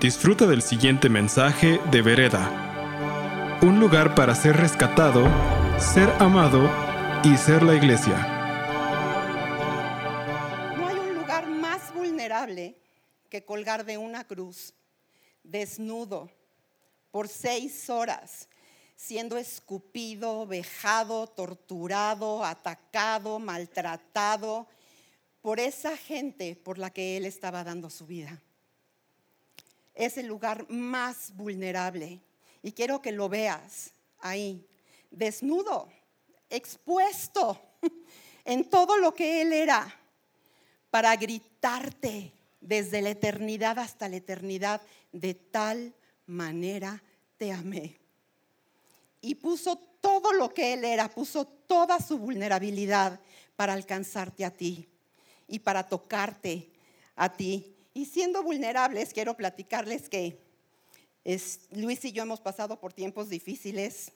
Disfruta del siguiente mensaje de Vereda. Un lugar para ser rescatado, ser amado y ser la iglesia. No hay un lugar más vulnerable que colgar de una cruz, desnudo, por seis horas, siendo escupido, vejado, torturado, atacado, maltratado por esa gente por la que él estaba dando su vida. Es el lugar más vulnerable y quiero que lo veas ahí, desnudo, expuesto en todo lo que él era, para gritarte desde la eternidad hasta la eternidad, de tal manera te amé. Y puso todo lo que él era, puso toda su vulnerabilidad para alcanzarte a ti y para tocarte a ti. Y siendo vulnerables, quiero platicarles que Luis y yo hemos pasado por tiempos difíciles,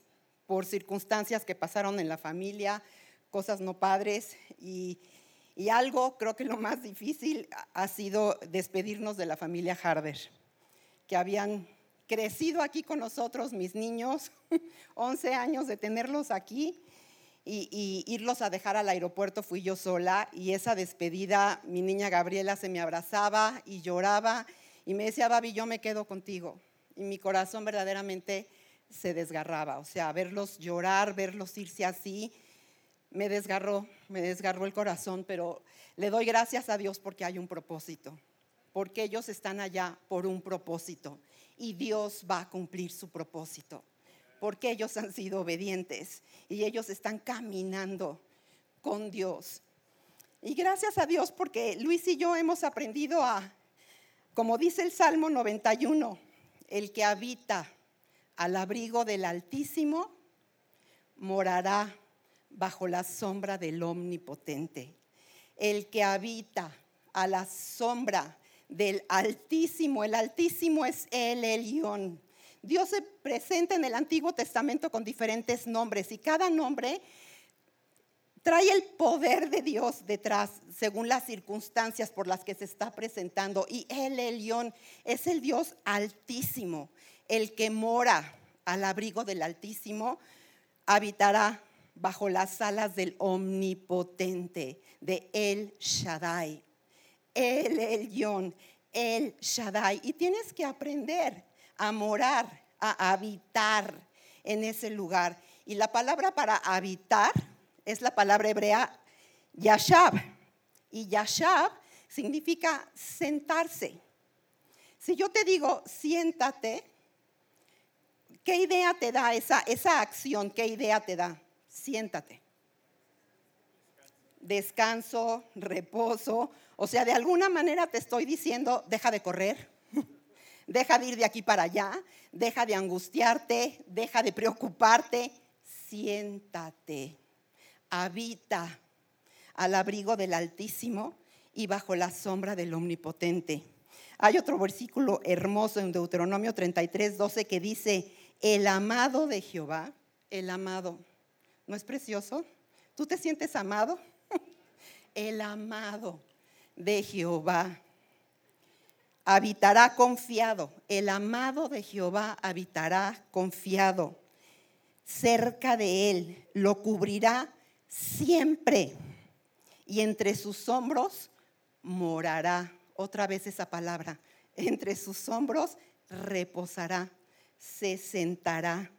por circunstancias que pasaron en la familia, cosas no padres y, y algo, creo que lo más difícil ha sido despedirnos de la familia Harder, que habían crecido aquí con nosotros, mis niños, 11 años de tenerlos aquí y, irlos a dejar al aeropuerto fui yo sola y esa despedida, mi niña Gabriela se me abrazaba y lloraba y me decía, Babi, yo me quedo contigo. Y mi corazón verdaderamente se desgarraba, o sea, verlos llorar, verlos irse así, me desgarró, me desgarró el corazón, pero le doy gracias a Dios porque hay un propósito, porque ellos están allá por un propósito y Dios va a cumplir su propósito porque ellos han sido obedientes y ellos están caminando con Dios. Y gracias a Dios porque Luis y yo hemos aprendido a, como dice el Salmo 91, el que habita al abrigo del Altísimo morará bajo la sombra del Omnipotente. El que habita a la sombra del Altísimo, el Altísimo es el Elión Dios se presenta en el Antiguo Testamento con diferentes nombres y cada nombre trae el poder de Dios detrás según las circunstancias por las que se está presentando. Y el Elión es el Dios altísimo, el que mora al abrigo del Altísimo, habitará bajo las alas del omnipotente, de El Shaddai. El Elión, El Shaddai. Y tienes que aprender a morar, a habitar en ese lugar. Y la palabra para habitar es la palabra hebrea yashab. Y yashab significa sentarse. Si yo te digo siéntate, ¿qué idea te da esa, esa acción? ¿Qué idea te da? Siéntate. Descanso, reposo. O sea, de alguna manera te estoy diciendo, deja de correr deja de ir de aquí para allá, deja de angustiarte, deja de preocuparte, siéntate, habita al abrigo del Altísimo y bajo la sombra del Omnipotente. Hay otro versículo hermoso en Deuteronomio 33, 12 que dice, el amado de Jehová, el amado, ¿no es precioso? ¿Tú te sientes amado? el amado de Jehová habitará confiado. El amado de Jehová habitará confiado. Cerca de él lo cubrirá siempre. Y entre sus hombros morará. Otra vez esa palabra. Entre sus hombros reposará, se sentará.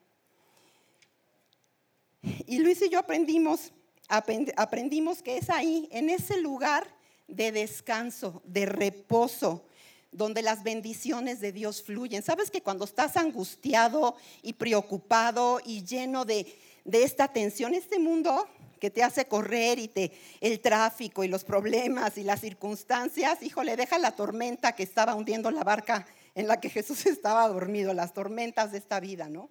Y Luis y yo aprendimos, aprendimos que es ahí, en ese lugar de descanso, de reposo, donde las bendiciones de Dios fluyen. Sabes que cuando estás angustiado y preocupado y lleno de, esta tensión, este mundo que te hace correr y te, el tráfico y los problemas y las circunstancias, híjole, deja la tormenta que estaba hundiendo la barca en la que Jesús estaba dormido, las tormentas de esta vida, ¿no?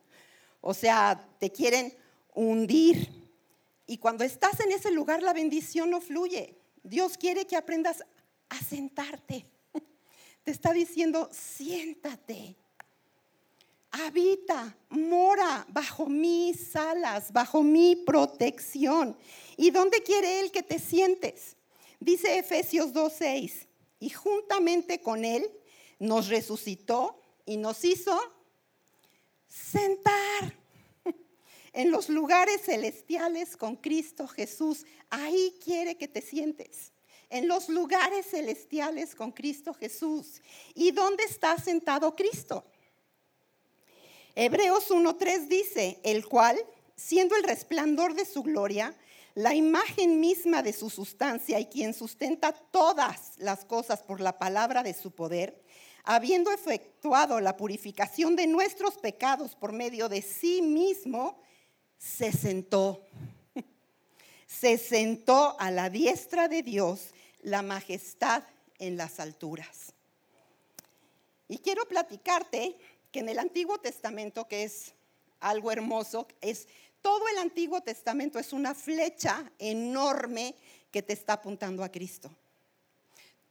O sea, te quieren hundir. Y cuando estás en ese lugar, la bendición no fluye. Dios quiere que aprendas a sentarte está diciendo, siéntate, habita, mora bajo mis alas, bajo mi protección. ¿Y dónde quiere Él que te sientes? Dice Efesios 2.6, y juntamente con Él nos resucitó y nos hizo sentar en los lugares celestiales con Cristo Jesús. Ahí quiere que te sientes. En los lugares celestiales con Cristo Jesús. ¿Y dónde está sentado Cristo? Hebreos 1.3 dice, el cual, siendo el resplandor de su gloria, la imagen misma de su sustancia y quien sustenta todas las cosas por la palabra de su poder, habiendo efectuado la purificación de nuestros pecados por medio de sí mismo, se sentó. Se sentó a la diestra de Dios la majestad en las alturas. Y quiero platicarte que en el Antiguo Testamento, que es algo hermoso, es todo el Antiguo Testamento es una flecha enorme que te está apuntando a Cristo.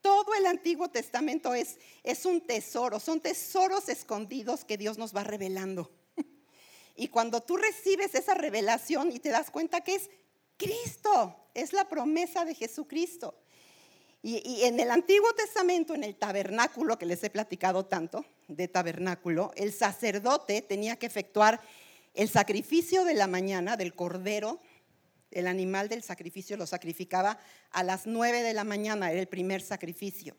Todo el Antiguo Testamento es, es un tesoro, son tesoros escondidos que Dios nos va revelando. Y cuando tú recibes esa revelación y te das cuenta que es Cristo, es la promesa de Jesucristo. Y, en el Antiguo Testamento, en el tabernáculo, que les he platicado tanto de tabernáculo, el sacerdote tenía que efectuar el sacrificio de la mañana del cordero, el animal del sacrificio lo sacrificaba a las nueve de la mañana, era el primer sacrificio.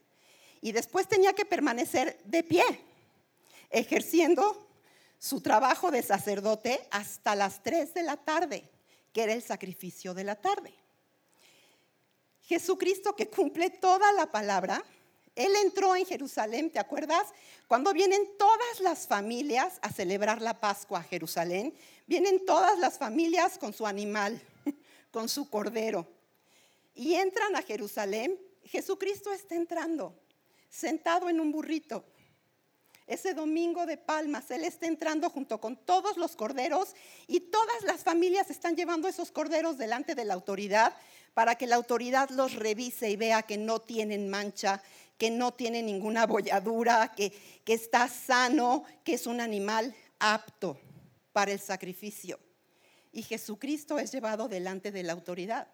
Y después tenía que permanecer de pie, ejerciendo su trabajo de sacerdote hasta las tres de la tarde, que era el sacrificio de la tarde. Jesucristo que cumple toda la palabra, él entró en Jerusalén, ¿te acuerdas? Cuando vienen todas las familias a celebrar la Pascua a Jerusalén, vienen todas las familias con su animal, con su cordero. Y entran a Jerusalén, Jesucristo está entrando, sentado en un burrito. Ese domingo de palmas, Él está entrando junto con todos los corderos y todas las familias están llevando esos corderos delante de la autoridad para que la autoridad los revise y vea que no tienen mancha, que no tiene ninguna bolladura, que, que está sano, que es un animal apto para el sacrificio. Y Jesucristo es llevado delante de la autoridad,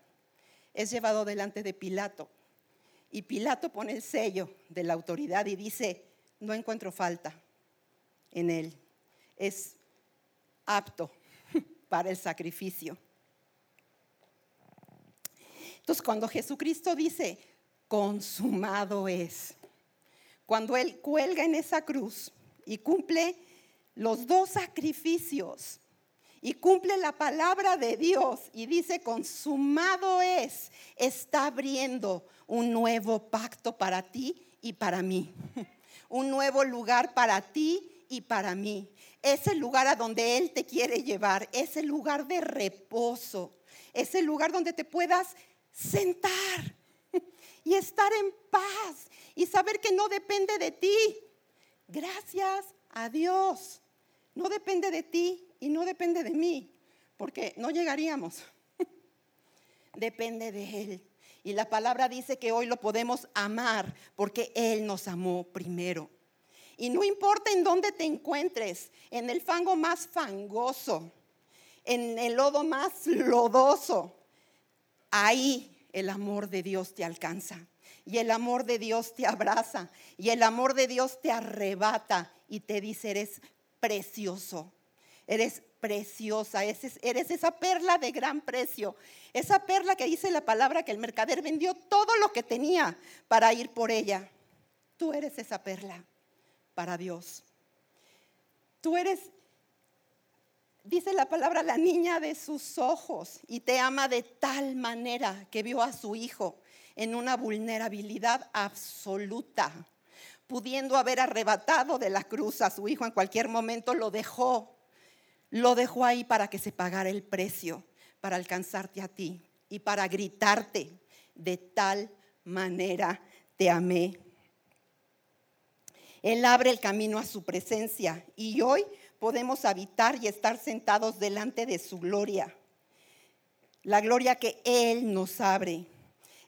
es llevado delante de Pilato. Y Pilato pone el sello de la autoridad y dice, no encuentro falta en él, es apto para el sacrificio. Entonces, cuando Jesucristo dice, consumado es. Cuando Él cuelga en esa cruz y cumple los dos sacrificios y cumple la palabra de Dios y dice, consumado es, está abriendo un nuevo pacto para ti y para mí. Un nuevo lugar para ti y para mí. Es el lugar a donde Él te quiere llevar. Es el lugar de reposo. Es el lugar donde te puedas sentar y estar en paz y saber que no depende de ti. Gracias a Dios. No depende de ti y no depende de mí, porque no llegaríamos. depende de Él. Y la palabra dice que hoy lo podemos amar porque Él nos amó primero. Y no importa en dónde te encuentres, en el fango más fangoso, en el lodo más lodoso, ahí el amor de Dios te alcanza. Y el amor de Dios te abraza. Y el amor de Dios te arrebata y te dice, eres precioso. Eres preciosa. Eres esa perla de gran precio. Esa perla que dice la palabra que el mercader vendió todo lo que tenía para ir por ella. Tú eres esa perla para Dios. Tú eres dice la palabra, la niña de sus ojos y te ama de tal manera que vio a su hijo en una vulnerabilidad absoluta, pudiendo haber arrebatado de la cruz a su hijo en cualquier momento, lo dejó, lo dejó ahí para que se pagara el precio, para alcanzarte a ti y para gritarte, de tal manera te amé. Él abre el camino a su presencia y hoy podemos habitar y estar sentados delante de su gloria. La gloria que Él nos abre.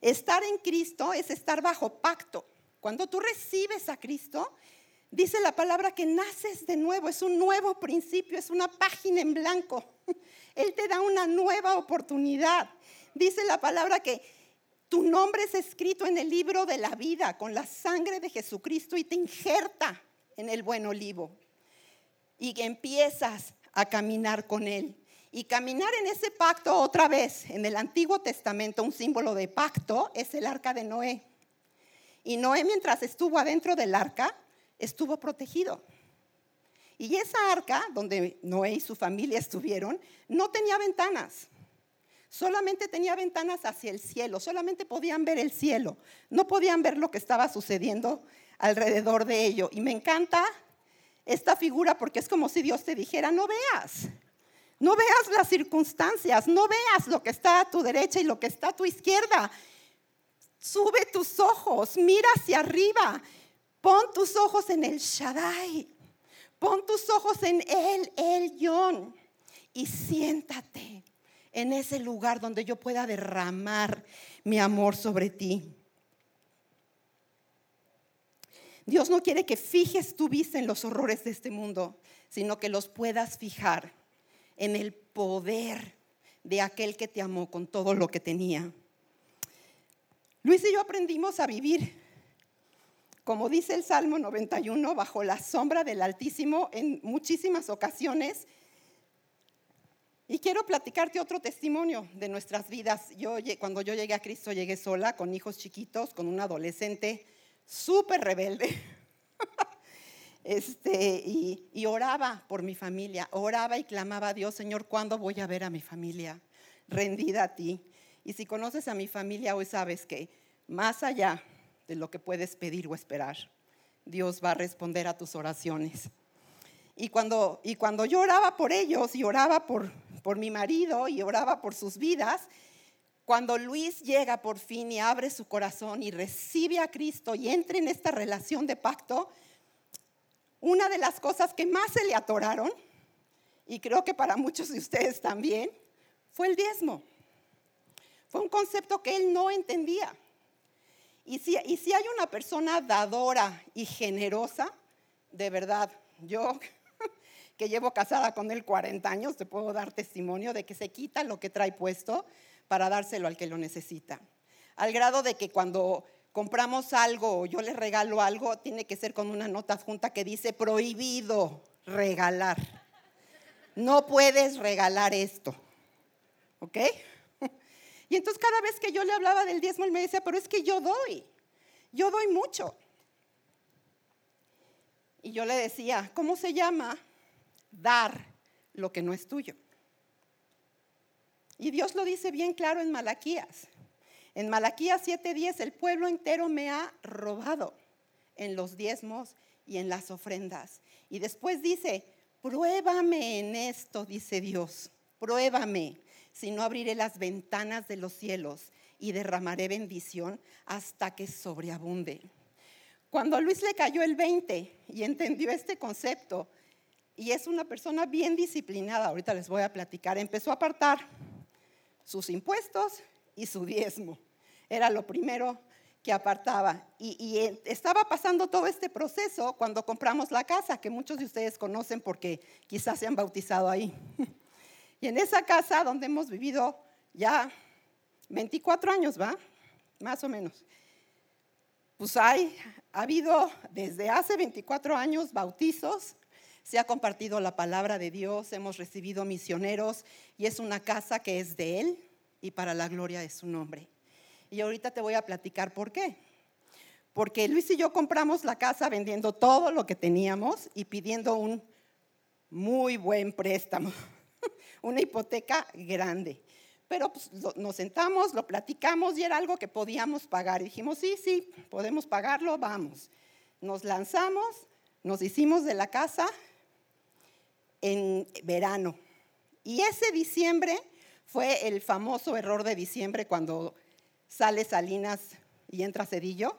Estar en Cristo es estar bajo pacto. Cuando tú recibes a Cristo, dice la palabra que naces de nuevo, es un nuevo principio, es una página en blanco. Él te da una nueva oportunidad. Dice la palabra que tu nombre es escrito en el libro de la vida con la sangre de Jesucristo y te injerta en el buen olivo y empiezas a caminar con Él. Y caminar en ese pacto otra vez, en el Antiguo Testamento, un símbolo de pacto es el arca de Noé. Y Noé mientras estuvo adentro del arca, estuvo protegido. Y esa arca, donde Noé y su familia estuvieron, no tenía ventanas. Solamente tenía ventanas hacia el cielo, solamente podían ver el cielo, no podían ver lo que estaba sucediendo alrededor de ello. Y me encanta esta figura porque es como si Dios te dijera, no veas, no veas las circunstancias, no veas lo que está a tu derecha y lo que está a tu izquierda. Sube tus ojos, mira hacia arriba, pon tus ojos en el Shaddai, pon tus ojos en Él, El Yon, y siéntate en ese lugar donde yo pueda derramar mi amor sobre ti. Dios no quiere que fijes tu vista en los horrores de este mundo, sino que los puedas fijar en el poder de aquel que te amó con todo lo que tenía. Luis y yo aprendimos a vivir, como dice el Salmo 91, bajo la sombra del Altísimo en muchísimas ocasiones. Y quiero platicarte otro testimonio de nuestras vidas. Yo, cuando yo llegué a Cristo, llegué sola, con hijos chiquitos, con un adolescente súper rebelde. Este, y, y, oraba por mi familia, oraba y clamaba a Dios, Señor, ¿cuándo voy a ver a mi familia rendida a ti? Y si conoces a mi familia, hoy sabes que más allá de lo que puedes pedir o esperar, Dios va a responder a tus oraciones. Y cuando, y cuando yo oraba por ellos y oraba por, por mi marido y oraba por sus vidas, cuando Luis llega por fin y abre su corazón y recibe a Cristo y entra en esta relación de pacto, una de las cosas que más se le atoraron, y creo que para muchos de ustedes también, fue el diezmo. Fue un concepto que él no entendía. Y si, y si hay una persona dadora y generosa, de verdad, yo que llevo casada con él 40 años, te puedo dar testimonio de que se quita lo que trae puesto para dárselo al que lo necesita. Al grado de que cuando compramos algo o yo le regalo algo, tiene que ser con una nota adjunta que dice prohibido regalar. No puedes regalar esto. ¿Ok? Y entonces cada vez que yo le hablaba del diezmo, él me decía, pero es que yo doy, yo doy mucho. Y yo le decía, ¿cómo se llama? Dar lo que no es tuyo. Y Dios lo dice bien claro en Malaquías. En Malaquías 7:10, el pueblo entero me ha robado en los diezmos y en las ofrendas. Y después dice, pruébame en esto, dice Dios, pruébame, si no abriré las ventanas de los cielos y derramaré bendición hasta que sobreabunde. Cuando a Luis le cayó el 20 y entendió este concepto, y es una persona bien disciplinada, ahorita les voy a platicar, empezó a apartar sus impuestos y su diezmo. Era lo primero que apartaba. Y, estaba pasando todo este proceso cuando compramos la casa, que muchos de ustedes conocen porque quizás se han bautizado ahí. Y en esa casa donde hemos vivido ya 24 años, ¿va? Más o menos. Pues hay, ha habido desde hace 24 años bautizos, se ha compartido la palabra de Dios, hemos recibido misioneros y es una casa que es de Él y para la gloria de su nombre. Y ahorita te voy a platicar por qué. Porque Luis y yo compramos la casa vendiendo todo lo que teníamos y pidiendo un muy buen préstamo, una hipoteca grande. Pero pues, nos sentamos, lo platicamos y era algo que podíamos pagar. Dijimos, sí, sí, podemos pagarlo, vamos. Nos lanzamos, nos hicimos de la casa en verano. Y ese diciembre fue el famoso error de diciembre cuando sale Salinas y entra Cedillo,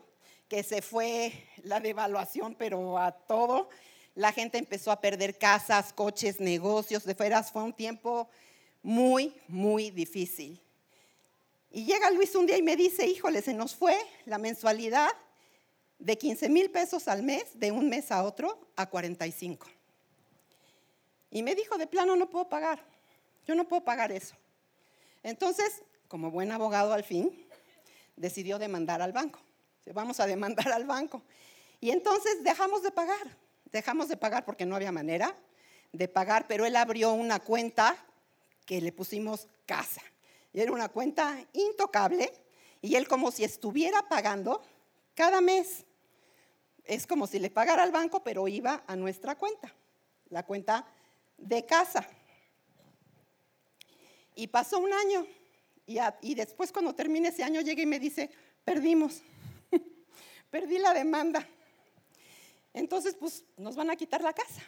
que se fue la devaluación, pero a todo. La gente empezó a perder casas, coches, negocios, de fueras. Fue un tiempo muy, muy difícil. Y llega Luis un día y me dice, híjole, se nos fue la mensualidad de 15 mil pesos al mes, de un mes a otro, a 45. Y me dijo, de plano no puedo pagar, yo no puedo pagar eso. Entonces, como buen abogado al fin, decidió demandar al banco. Vamos a demandar al banco. Y entonces dejamos de pagar. dejamos de pagar porque no había manera de pagar, pero él abrió una cuenta que le pusimos casa. Era una cuenta intocable y él como si estuviera pagando cada mes. Es como si le pagara al banco, pero iba a nuestra cuenta, la cuenta de casa. Y pasó un año y, después cuando termine ese año llega y me dice, perdimos, perdí la demanda. Entonces, pues nos van a quitar la casa.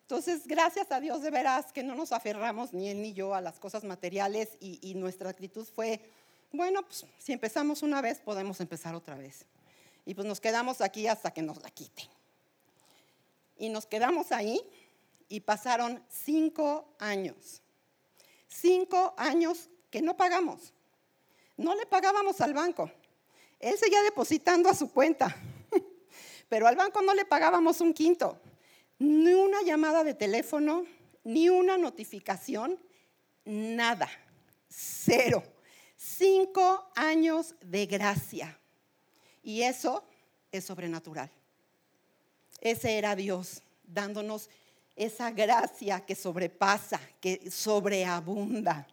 Entonces, gracias a Dios de veras que no nos aferramos ni él ni yo a las cosas materiales y, y nuestra actitud fue, bueno, pues si empezamos una vez, podemos empezar otra vez. Y pues nos quedamos aquí hasta que nos la quiten. Y nos quedamos ahí y pasaron cinco años. Cinco años que no pagamos. No le pagábamos al banco. Él seguía depositando a su cuenta. Pero al banco no le pagábamos un quinto. Ni una llamada de teléfono, ni una notificación, nada. Cero. Cinco años de gracia. Y eso es sobrenatural. Ese era Dios dándonos esa gracia que sobrepasa, que sobreabunda.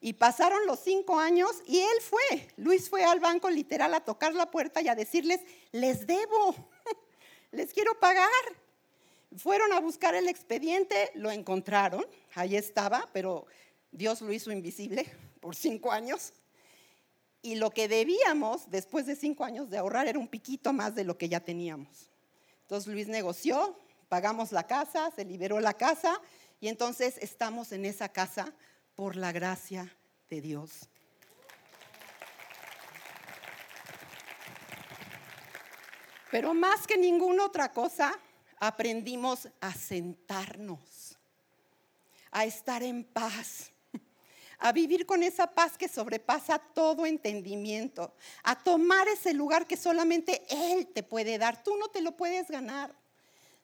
Y pasaron los cinco años y él fue. Luis fue al banco literal a tocar la puerta y a decirles, les debo, les quiero pagar. Fueron a buscar el expediente, lo encontraron, ahí estaba, pero Dios lo hizo invisible por cinco años. Y lo que debíamos después de cinco años de ahorrar era un piquito más de lo que ya teníamos. Entonces Luis negoció, pagamos la casa, se liberó la casa y entonces estamos en esa casa por la gracia de Dios. Pero más que ninguna otra cosa, aprendimos a sentarnos, a estar en paz, a vivir con esa paz que sobrepasa todo entendimiento, a tomar ese lugar que solamente Él te puede dar. Tú no te lo puedes ganar.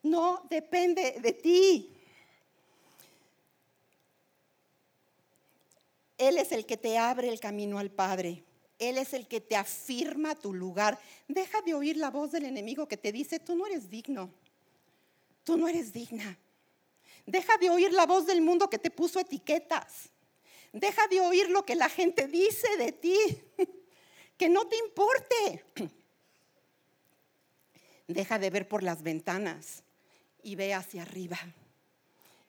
No depende de ti. Él es el que te abre el camino al Padre. Él es el que te afirma tu lugar. Deja de oír la voz del enemigo que te dice, tú no eres digno, tú no eres digna. Deja de oír la voz del mundo que te puso etiquetas. Deja de oír lo que la gente dice de ti, que no te importe. Deja de ver por las ventanas y ve hacia arriba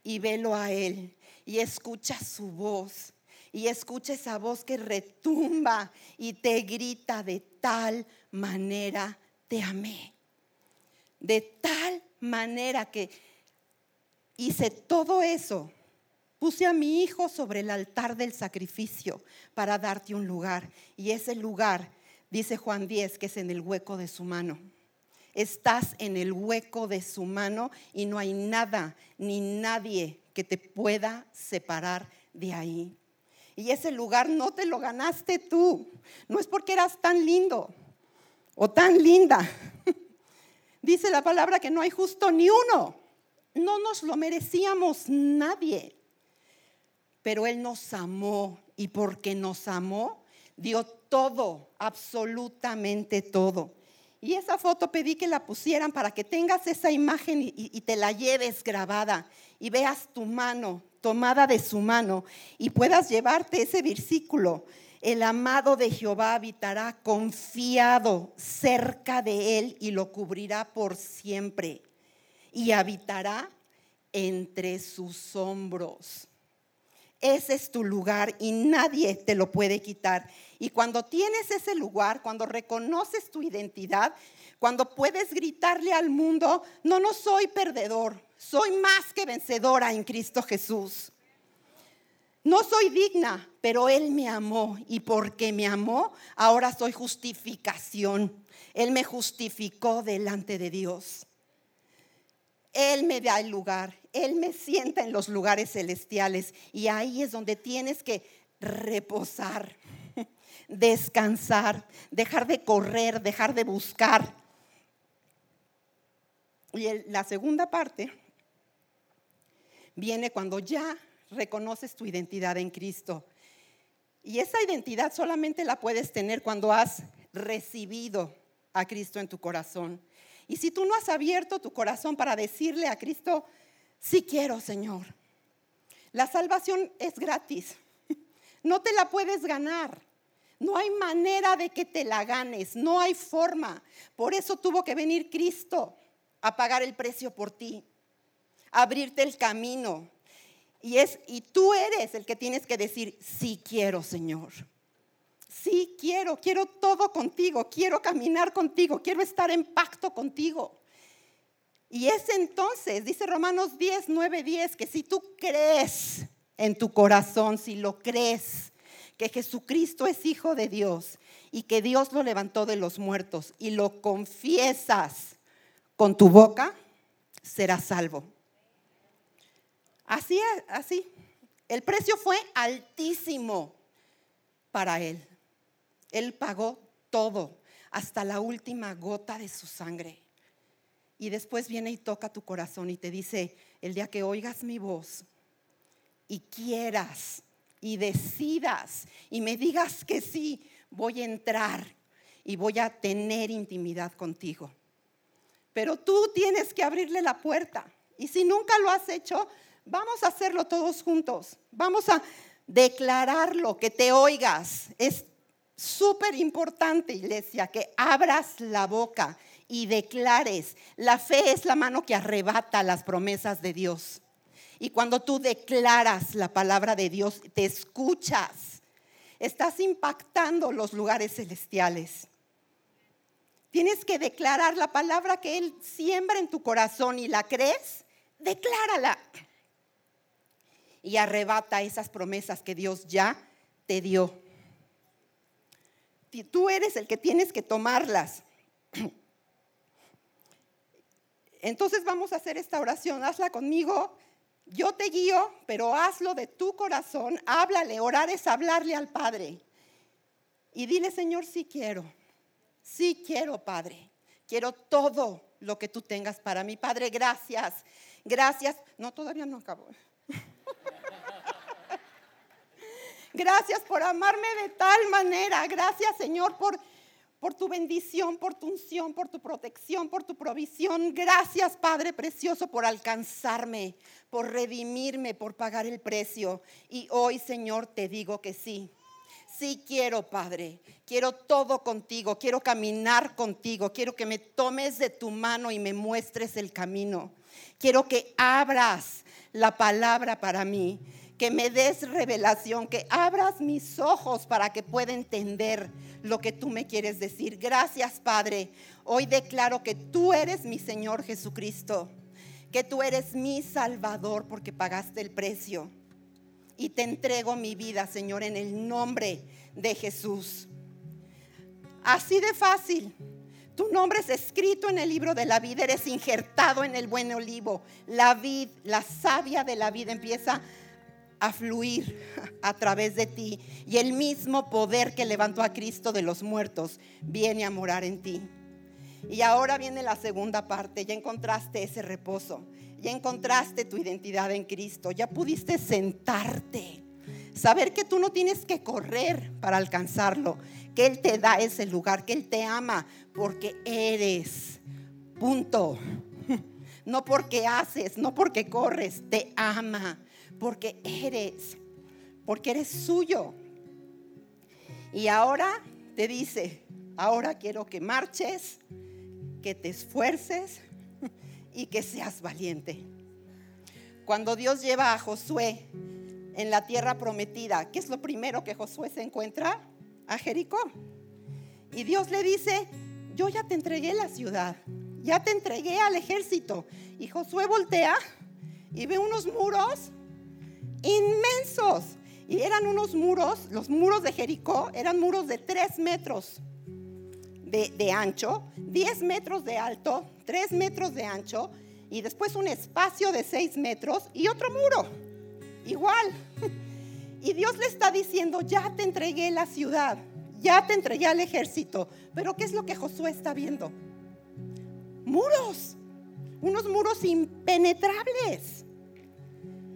y velo a Él y escucha su voz y escucha esa voz que retumba y te grita de tal manera te amé. De tal manera que hice todo eso. Puse a mi hijo sobre el altar del sacrificio para darte un lugar. Y ese lugar, dice Juan 10, que es en el hueco de su mano. Estás en el hueco de su mano y no hay nada ni nadie que te pueda separar de ahí. Y ese lugar no te lo ganaste tú. No es porque eras tan lindo o tan linda. Dice la palabra que no hay justo ni uno. No nos lo merecíamos nadie. Pero Él nos amó y porque nos amó, dio todo, absolutamente todo. Y esa foto pedí que la pusieran para que tengas esa imagen y, te la lleves grabada y veas tu mano tomada de su mano y puedas llevarte ese versículo. El amado de Jehová habitará confiado cerca de él y lo cubrirá por siempre y habitará entre sus hombros. Ese es tu lugar y nadie te lo puede quitar. Y cuando tienes ese lugar, cuando reconoces tu identidad, cuando puedes gritarle al mundo, no, no soy perdedor, soy más que vencedora en Cristo Jesús. No soy digna, pero Él me amó y porque me amó, ahora soy justificación. Él me justificó delante de Dios. Él me da el lugar, Él me sienta en los lugares celestiales y ahí es donde tienes que reposar, descansar, dejar de correr, dejar de buscar, y la segunda parte viene cuando ya reconoces tu identidad en Cristo. Y esa identidad solamente la puedes tener cuando has recibido a Cristo en tu corazón. Y si tú no has abierto tu corazón para decirle a Cristo, sí quiero, Señor. La salvación es gratis. No te la puedes ganar. No hay manera de que te la ganes. No hay forma. Por eso tuvo que venir Cristo a pagar el precio por ti, a abrirte el camino. Y, es, y tú eres el que tienes que decir, sí quiero, Señor. Sí quiero, quiero todo contigo, quiero caminar contigo, quiero estar en pacto contigo. Y es entonces, dice Romanos 10, 9, 10, que si tú crees en tu corazón, si lo crees, que Jesucristo es Hijo de Dios y que Dios lo levantó de los muertos y lo confiesas con tu boca, serás salvo. Así, así. El precio fue altísimo para Él. Él pagó todo, hasta la última gota de su sangre. Y después viene y toca tu corazón y te dice, el día que oigas mi voz y quieras y decidas y me digas que sí, voy a entrar y voy a tener intimidad contigo. Pero tú tienes que abrirle la puerta. Y si nunca lo has hecho, vamos a hacerlo todos juntos. Vamos a declararlo, que te oigas. Es súper importante, iglesia, que abras la boca y declares. La fe es la mano que arrebata las promesas de Dios. Y cuando tú declaras la palabra de Dios, te escuchas, estás impactando los lugares celestiales. Tienes que declarar la palabra que Él siembra en tu corazón y la crees, declárala. Y arrebata esas promesas que Dios ya te dio. Tú eres el que tienes que tomarlas. Entonces vamos a hacer esta oración. Hazla conmigo. Yo te guío, pero hazlo de tu corazón. Háblale. Orar es hablarle al Padre. Y dile, Señor, sí quiero. Sí quiero, Padre. Quiero todo lo que tú tengas para mí. Padre, gracias. Gracias. No, todavía no acabo. Gracias por amarme de tal manera. Gracias, Señor, por, por tu bendición, por tu unción, por tu protección, por tu provisión. Gracias, Padre Precioso, por alcanzarme, por redimirme, por pagar el precio. Y hoy, Señor, te digo que sí. Sí quiero, Padre. Quiero todo contigo. Quiero caminar contigo. Quiero que me tomes de tu mano y me muestres el camino. Quiero que abras la palabra para mí que me des revelación, que abras mis ojos para que pueda entender lo que tú me quieres decir. Gracias, Padre. Hoy declaro que tú eres mi Señor Jesucristo, que tú eres mi Salvador porque pagaste el precio. Y te entrego mi vida, Señor, en el nombre de Jesús. Así de fácil. Tu nombre es escrito en el libro de la vida, eres injertado en el buen olivo. La vid, la savia de la vida empieza a fluir a través de ti. Y el mismo poder que levantó a Cristo de los muertos viene a morar en ti. Y ahora viene la segunda parte, ya encontraste ese reposo, ya encontraste tu identidad en Cristo, ya pudiste sentarte, saber que tú no tienes que correr para alcanzarlo, que Él te da ese lugar, que Él te ama porque eres, punto. No porque haces, no porque corres, te ama porque eres, porque eres suyo. Y ahora te dice, ahora quiero que marches, que te esfuerces y que seas valiente. Cuando Dios lleva a Josué en la tierra prometida, ¿qué es lo primero que Josué se encuentra? A Jericó. Y Dios le dice, yo ya te entregué la ciudad, ya te entregué al ejército. Y Josué voltea y ve unos muros inmensos. Y eran unos muros, los muros de Jericó eran muros de 3 metros de, ancho, 10 metros de alto, 3 metros de ancho, y después un espacio de 6 metros y otro muro, igual. Y Dios le está diciendo, ya te entregué la ciudad, ya te entregué al ejército, pero ¿qué es lo que Josué está viendo? Muros, unos muros impenetrables.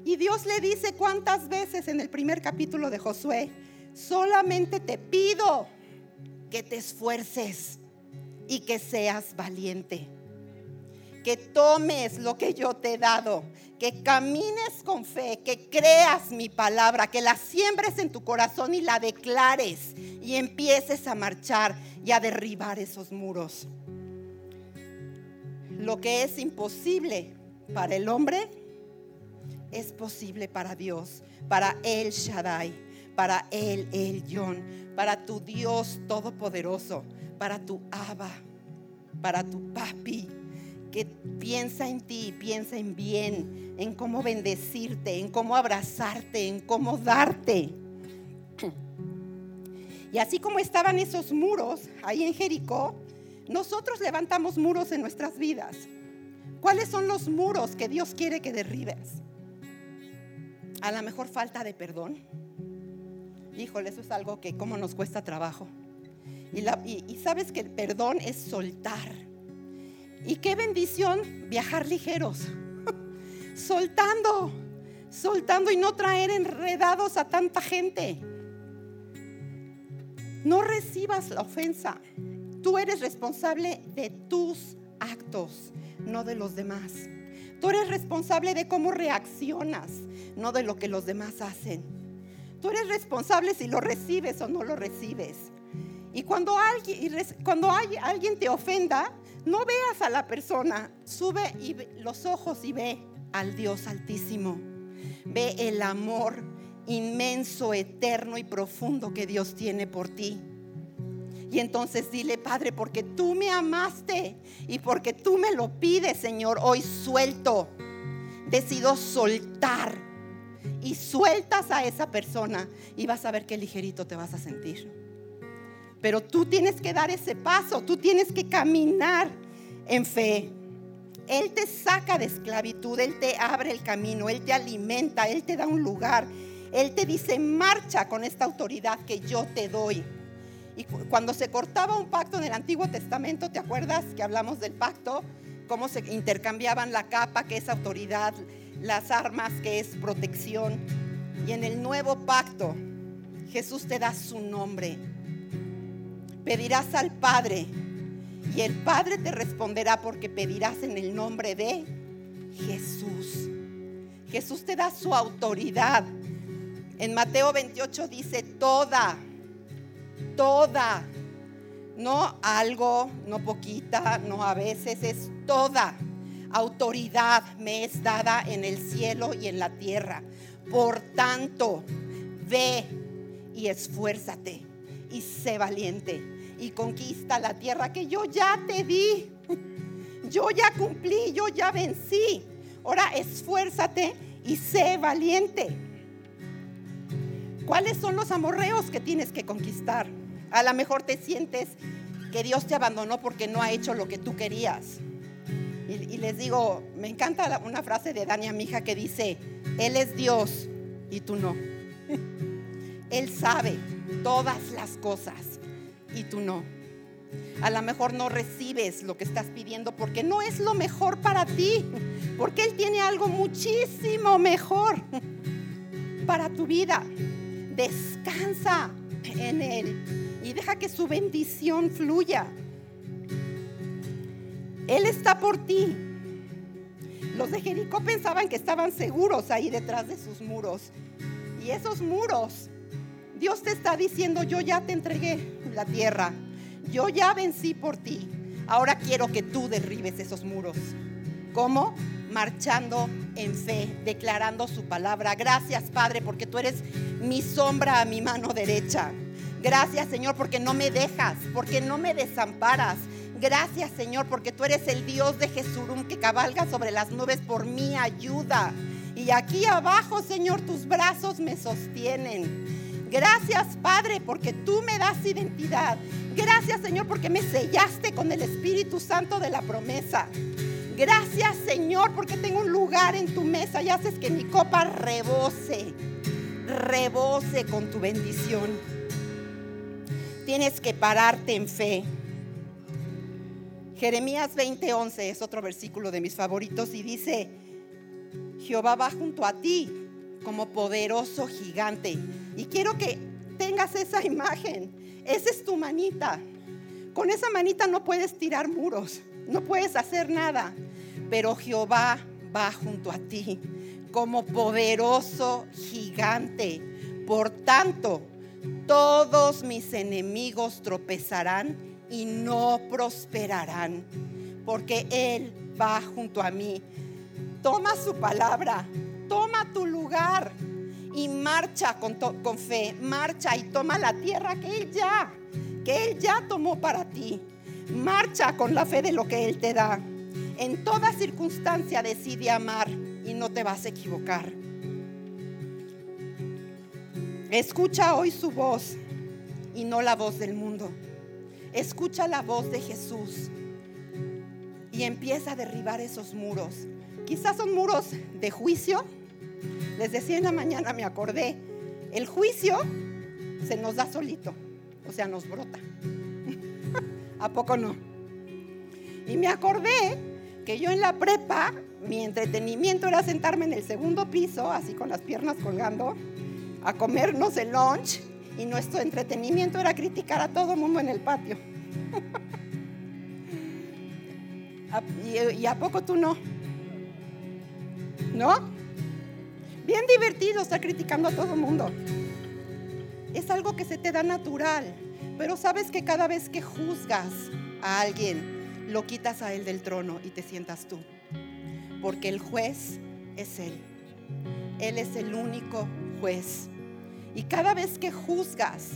Y Dios le dice cuántas veces en el primer capítulo de Josué, solamente te pido que te esfuerces y que seas valiente. que tomes lo que yo te he dado, que camines con fe, que creas mi palabra, que la siembres en tu corazón y la declares y empieces a marchar y a derribar esos muros. Lo que es imposible para el hombre es posible para Dios, para el Shaddai, para el El Yon, para tu Dios todopoderoso, para tu Abba, para tu papi que piensa en ti, piensa en bien, en cómo bendecirte, en cómo abrazarte, en cómo darte. Y así como estaban esos muros ahí en Jericó, nosotros levantamos muros en nuestras vidas. ¿Cuáles son los muros que Dios quiere que derribes? A la mejor falta de perdón. Híjole, eso es algo que como nos cuesta trabajo. Y, sabes que el perdón es soltar. Y qué bendición viajar ligeros. soltando, soltando y no traer enredados a tanta gente. No recibas la ofensa. Tú eres responsable de tus actos, no de los demás. Tú eres responsable de cómo reaccionas, no de lo que los demás hacen. Tú eres responsable si lo recibes o no lo recibes. Y cuando alguien, te ofenda, no veas a la persona, sube y los ojos y ve al Dios altísimo. Ve el amor inmenso, eterno y profundo que Dios tiene por ti. Y entonces dile, Padre, porque tú me amaste y porque tú me lo pides, Señor, hoy suelto. Decido soltar. Y sueltas a esa persona y vas a ver qué ligerito te vas a sentir. Pero tú tienes que dar ese paso, tú tienes que caminar en fe. Él te saca de esclavitud, Él te abre el camino, Él te alimenta, Él te da un lugar. Él te dice, marcha con esta autoridad que yo te doy. Y cuando se cortaba un pacto en el Antiguo Testamento, ¿te acuerdas que hablamos del pacto? Cómo se intercambiaban la capa, que es autoridad, las armas, que es protección. Y en el nuevo pacto, Jesús te da su nombre. Pedirás al Padre y el Padre te responderá porque pedirás en el nombre de Jesús. Jesús te da su autoridad. En Mateo 28 dice, toda toda, no algo, no poquita, no a veces, es toda autoridad me es dada en el cielo y en la tierra. Por tanto, ve y esfuérzate y sé valiente y conquista la tierra que yo ya te di. Yo ya cumplí, yo ya vencí. Ahora esfuérzate y sé valiente. ¿Cuáles son los amorreos que tienes que conquistar? A lo mejor te sientes que Dios te abandonó porque no ha hecho lo que tú querías. Y, les digo, me encanta una frase de Dania Mija que dice, Él es Dios y tú no. Él sabe todas las cosas y tú no. A lo mejor no recibes lo que estás pidiendo porque no es lo mejor para ti, porque Él tiene algo muchísimo mejor para tu vida. Descansa en Él y deja que su bendición fluya. Él está por ti. Los de Jericó pensaban que estaban seguros ahí detrás de sus muros. Y esos muros, Dios te está diciendo, yo ya te entregué la tierra. Yo ya vencí por ti. Ahora quiero que tú derribes esos muros. ¿Cómo? Marchando en fe, declarando su palabra. Gracias, Padre, porque tú eres mi sombra a mi mano derecha. Gracias Señor porque no me dejas, porque no me desamparas. Gracias Señor porque tú eres el Dios de Jesurum que cabalga sobre las nubes por mi ayuda. Y aquí abajo Señor tus brazos me sostienen. Gracias Padre porque tú me das identidad. Gracias Señor porque me sellaste con el Espíritu Santo de la promesa. Gracias Señor porque tengo un lugar en tu mesa y haces que mi copa rebose, rebose con tu bendición tienes que pararte en fe. Jeremías 20:11 es otro versículo de mis favoritos y dice, Jehová va junto a ti como poderoso gigante. Y quiero que tengas esa imagen. Esa es tu manita. Con esa manita no puedes tirar muros, no puedes hacer nada. pero Jehová va junto a ti como poderoso gigante. Por tanto, todos mis enemigos tropezarán y no prosperarán, porque Él va junto a mí. Toma su palabra, toma tu lugar y marcha con, fe, marcha y toma la tierra que Él ya, que Él ya tomó para ti. Marcha con la fe de lo que Él te da. En toda circunstancia decide amar y no te vas a equivocar. Escucha hoy su voz y no la voz del mundo. Escucha la voz de Jesús y empieza a derribar esos muros. Quizás son muros de juicio. Les decía en la mañana, me acordé, el juicio se nos da solito, o sea, nos brota. ¿A poco no? Y me acordé que yo en la prepa, mi entretenimiento era sentarme en el segundo piso, así con las piernas colgando, a comernos el lunch, y nuestro entretenimiento era criticar a todo mundo en el patio. ¿Y a poco tú no? ¿No? Bien divertido estar criticando a todo mundo. Es algo que se te da natural, pero sabes que cada vez que juzgas a alguien, lo quitas a él del trono y te sientas tú. Porque el juez es él. Él es el único juez. Y cada vez que juzgas,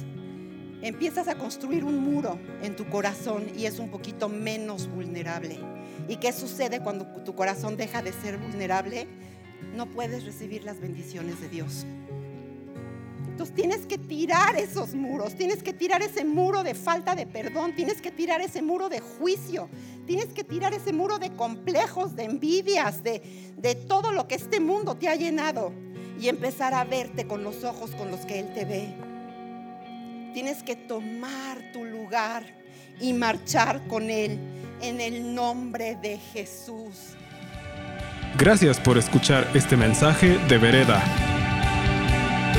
empiezas a construir un muro en tu corazón y es un poquito menos vulnerable. ¿Y qué sucede cuando tu corazón deja de ser vulnerable? No puedes recibir las bendiciones de Dios. Tienes que tirar esos muros, tienes que tirar ese muro de falta de perdón, tienes que tirar ese muro de juicio, tienes que tirar ese muro de complejos, de envidias, de, de todo lo que este mundo te ha llenado y empezar a verte con los ojos con los que Él te ve. Tienes que tomar tu lugar y marchar con Él en el nombre de Jesús. Gracias por escuchar este mensaje de Vereda.